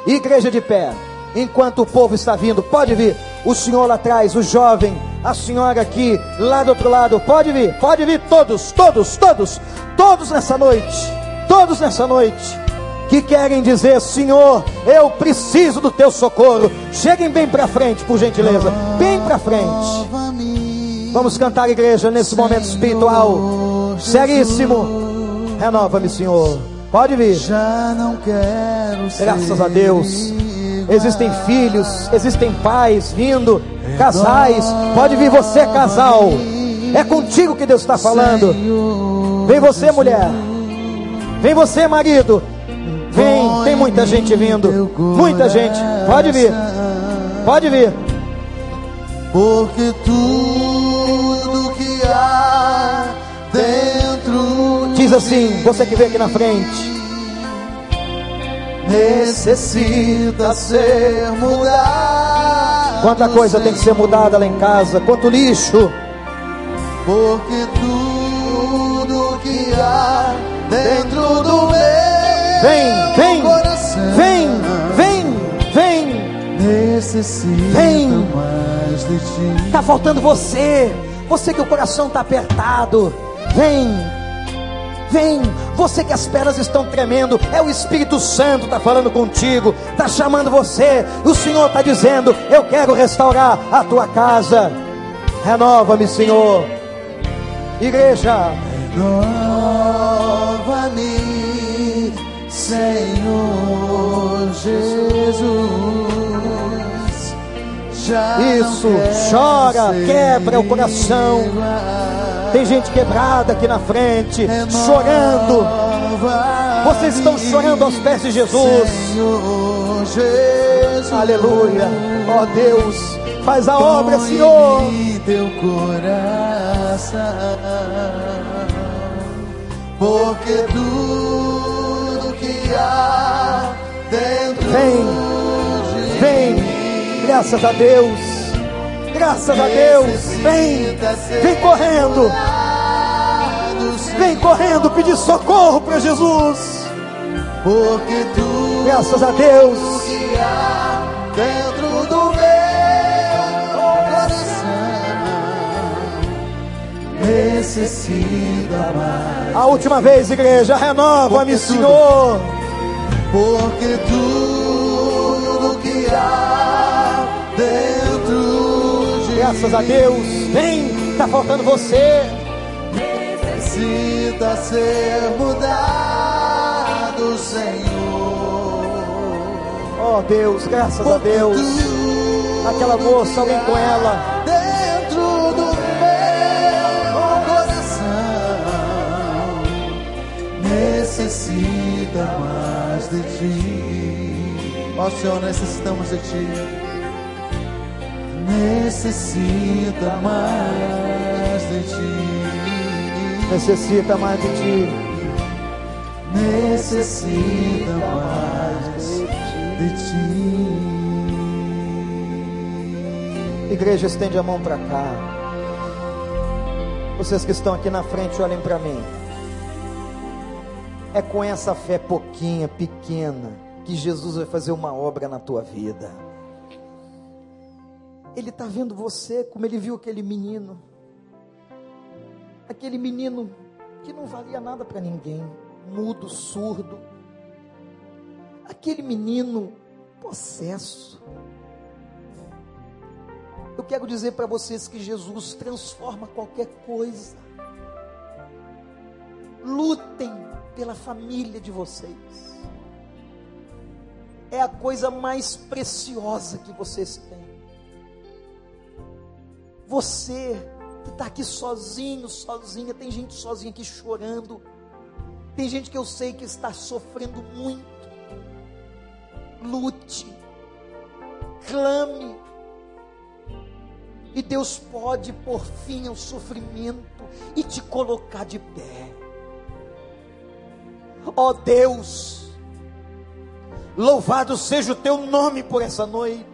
Igreja de pé enquanto o povo está vindo. Pode vir. O senhor lá atrás, o jovem, a senhora aqui, lá do outro lado. Pode vir, pode vir todos, todos, todos, todos nessa noite. Todos nessa noite. Que querem dizer, Senhor, eu preciso do teu socorro. Cheguem bem para frente, por gentileza. Bem para frente. Vamos cantar, igreja, nesse momento espiritual. Seríssimo. Renova-me, Senhor. Pode vir. Já não quero Graças a Deus. Existem filhos, existem pais vindo, casais. Pode vir você, casal. É contigo que Deus está falando. Vem você, mulher. Vem você, marido. Vem, tem muita gente vindo. Muita gente. Pode vir. Pode vir. Porque tudo que há dentro Diz assim, você que vem aqui na frente necessita ser mudado. Quanta coisa tem que ser mudada lá em casa, quanto lixo. Porque tudo que há dentro do meu Vem, vem, coração vem, vem, vem. necessita Vem. mais de ti. Tá faltando você, você que o coração está apertado. Vem, vem, você que as pernas estão tremendo, é o Espírito Santo está falando contigo, está chamando você. O Senhor está dizendo: Eu quero restaurar a tua casa. Renova-me, Senhor. Igreja, Renova-me, Senhor Jesus. Já Isso, chora, quebra o coração. Tem gente quebrada aqui na frente, chorando. Vocês estão chorando aos pés de Jesus. Jesus. Aleluia. Ó Deus, faz a obra, Senhor. Teu coração, porque tudo que há dentro Vem, vem. Graças a Deus. Graças a Deus. Vem, vem correndo. Vem correndo pedir socorro para Jesus. porque tudo Graças a Deus. que há dentro do meu coração necessita mais. A última vez, igreja, renova-me, Senhor. Porque tudo que há Graças a Deus. Vem, tá faltando você. necessita ser mudado, Senhor. Ó Deus, graças a Deus. Aquela moça, alguém com ela. Dentro do meu coração necessita mais de ti. Ó Senhor, necessitamos de ti. Necessita mais de ti. Necessita mais de ti. Necessita mais de ti. Igreja, estende a mão para cá. Vocês que estão aqui na frente, olhem para mim. É com essa fé pouquinha, pequena, que Jesus vai fazer uma obra na tua vida. Ele está vendo você como ele viu aquele menino. Aquele menino que não valia nada para ninguém, mudo, surdo. Aquele menino possesso. Eu quero dizer para vocês que Jesus transforma qualquer coisa. Lutem pela família de vocês. É a coisa mais preciosa que vocês têm. Você que está aqui sozinho, sozinha, tem gente sozinha aqui chorando. Tem gente que eu sei que está sofrendo muito. Lute, clame, E Deus pode pôr fim ao sofrimento e te colocar de pé. Ó oh Deus, louvado seja o teu nome por essa noite.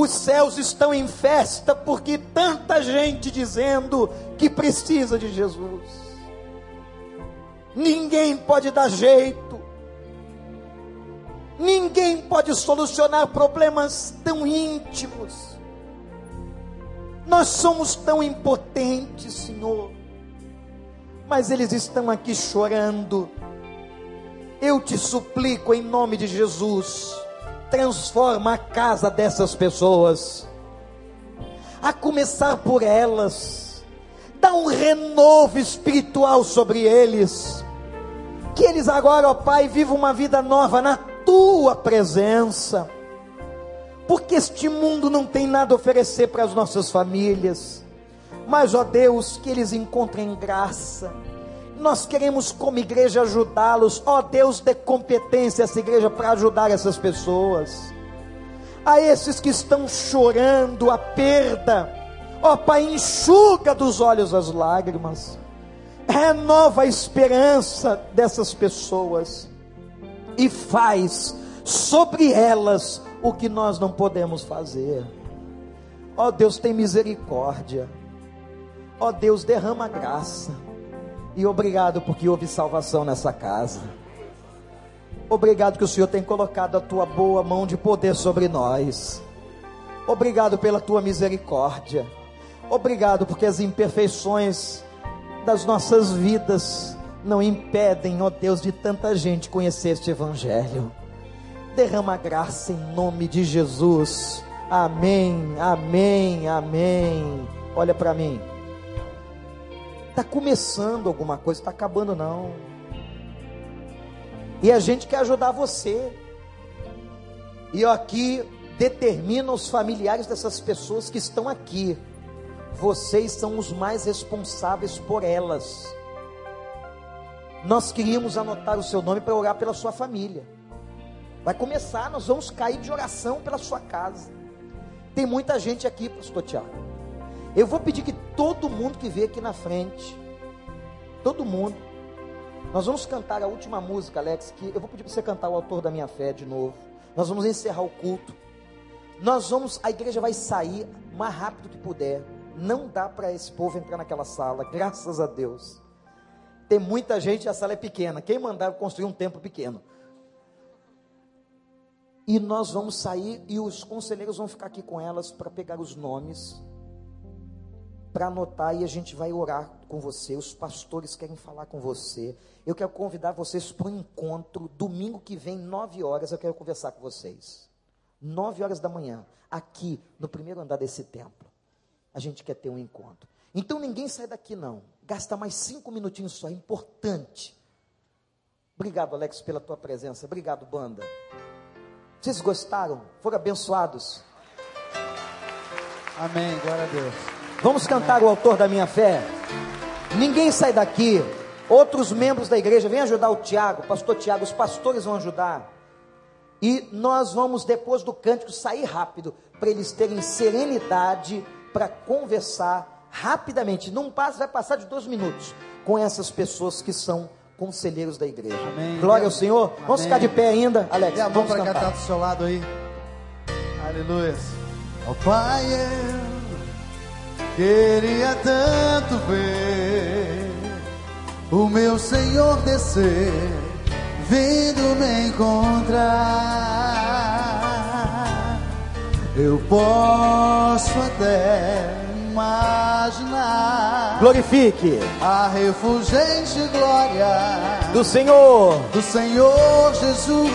Os céus estão em festa porque tanta gente dizendo que precisa de Jesus. Ninguém pode dar jeito. Ninguém pode solucionar problemas tão íntimos. Nós somos tão impotentes, Senhor. Mas eles estão aqui chorando. Eu te suplico em nome de Jesus, transforma a casa dessas pessoas. A começar por elas. Dá um renovo espiritual sobre eles. Que eles agora, ó Pai, vivam uma vida nova na tua presença, porque este mundo não tem nada a oferecer para as nossas famílias, mas ó Deus, que eles encontrem graça. Nós queremos, como igreja, ajudá-los. Ó Deus, dê competência a essa igreja para ajudar essas pessoas. A esses que estão chorando a perda, ó Pai, enxuga dos olhos as lágrimas, renova a esperança dessas pessoas e faz sobre elas o que nós não podemos fazer. Ó oh, Deus, tem misericórdia. Ó oh, Deus, derrama graça. E obrigado porque houve salvação nessa casa. Obrigado que o Senhor tem colocado a tua boa mão de poder sobre nós. Obrigado pela tua misericórdia. Obrigado porque as imperfeições das nossas vidas não impedem, ó Deus, de tanta gente conhecer este Evangelho. Derrama graça em nome de Jesus. Amém, amém, amém. Olha para mim. Está começando alguma coisa, está acabando não. E a gente quer ajudar você. E eu aqui determino os familiares dessas pessoas que estão aqui. Vocês são os mais responsáveis por elas. Nós queríamos anotar o seu nome para orar pela sua família. Vai começar, nós vamos cair de oração pela sua casa. Tem muita gente aqui, pastor Tiago. Eu vou pedir que todo mundo que veio aqui na frente, todo mundo, nós vamos cantar a última música, Alex, que eu vou pedir para você cantar o autor da minha fé de novo. Nós vamos encerrar o culto. Nós vamos, a igreja vai sair mais rápido que puder. Não dá para esse povo entrar naquela sala, graças a Deus. Tem muita gente, a sala é pequena. Quem mandar construir um templo pequeno? E nós vamos sair e os conselheiros vão ficar aqui com elas para pegar os nomes, para anotar e a gente vai orar com você. Os pastores querem falar com você. Eu quero convidar vocês para um encontro domingo que vem, nove horas. Eu quero conversar com vocês. Nove horas da manhã, aqui no primeiro andar desse templo. A gente quer ter um encontro. Então ninguém sai daqui não. Gasta mais cinco minutinhos só, é importante. Obrigado, Alex, pela tua presença. Obrigado, banda. Vocês gostaram? Foram abençoados? Amém, glória a Deus. Vamos cantar o autor da minha fé. Ninguém sai daqui. Outros membros da igreja, vem ajudar o Tiago, pastor Tiago, os pastores vão ajudar. E nós vamos, depois do cântico, sair rápido, para eles terem serenidade para conversar rapidamente, não passa, vai passar de dois minutos com essas pessoas que são conselheiros da igreja. Amém. Glória ao Senhor. Amém. Vamos ficar de pé ainda, Alex. Dê a mão para cantar do seu lado aí. Aleluia. Oh, Pai, eu queria tanto ver o meu Senhor descer, vindo me encontrar. Eu posso até imaginar. Glorifique a refulgente glória do Senhor, do Senhor Jesus,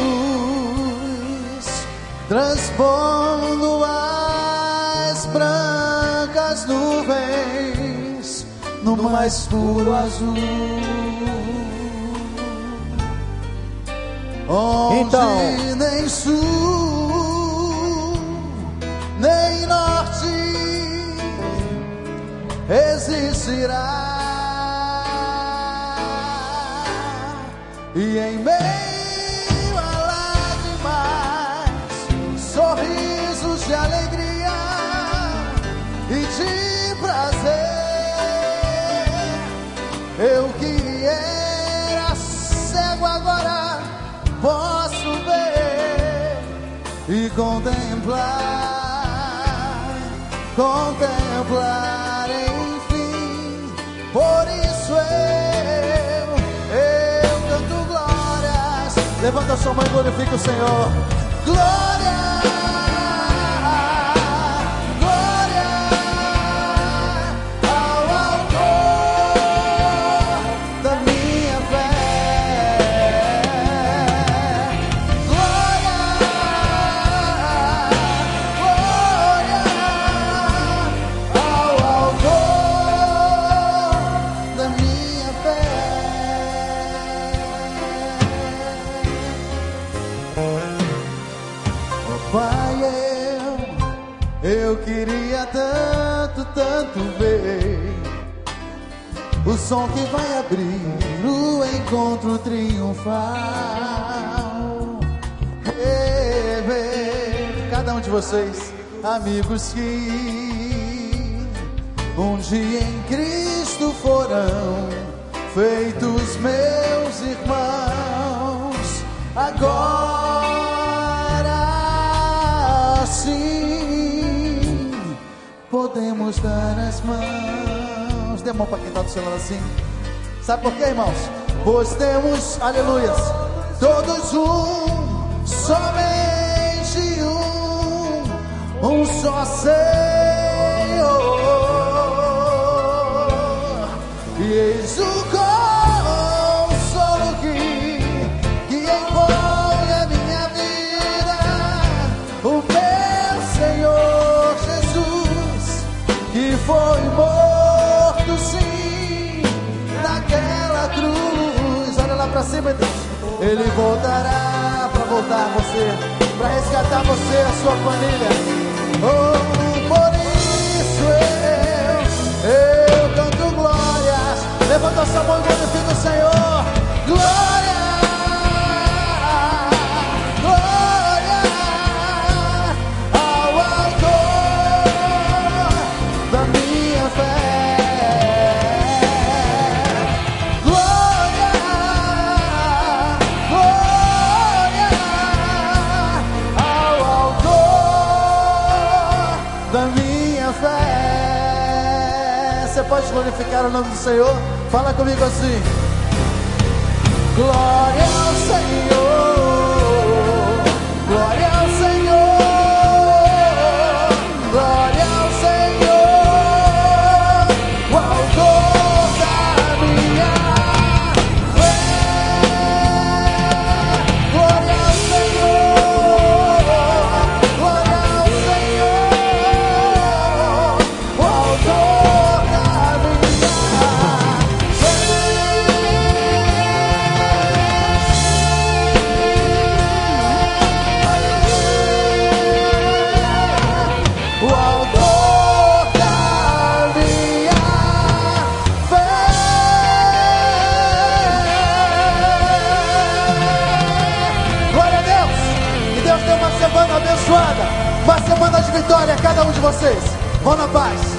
transpondo as brancas nuvens no mais puro azul. Onde então, nem sul, nem norte existirá. E em meio contemplar, contemplar, enfim. Por isso eu, eu canto glórias. Levanta sua mão e glorifica o Senhor. Amigos que um dia em Cristo foram feitos meus irmãos. Agora sim podemos dar as mãos. Dê mão para quem está do lado assim. Sabe por quê, irmãos? Pois temos, aleluias, todos um, só Senhor. E eis o consolo que, que envolve a minha vida, o meu Senhor Jesus, que foi morto sim naquela cruz. Olha lá pra cima. Ele voltará para voltar você, para resgatar você, a sua família. Por isso eu, canto glórias. Levanta sua mão e glorifica o Senhor. Glória, glória Pode glorificar o nome do Senhor? Fala comigo assim. Glória ao Senhor. Glória vitória a cada um de vocês. Vão na paz.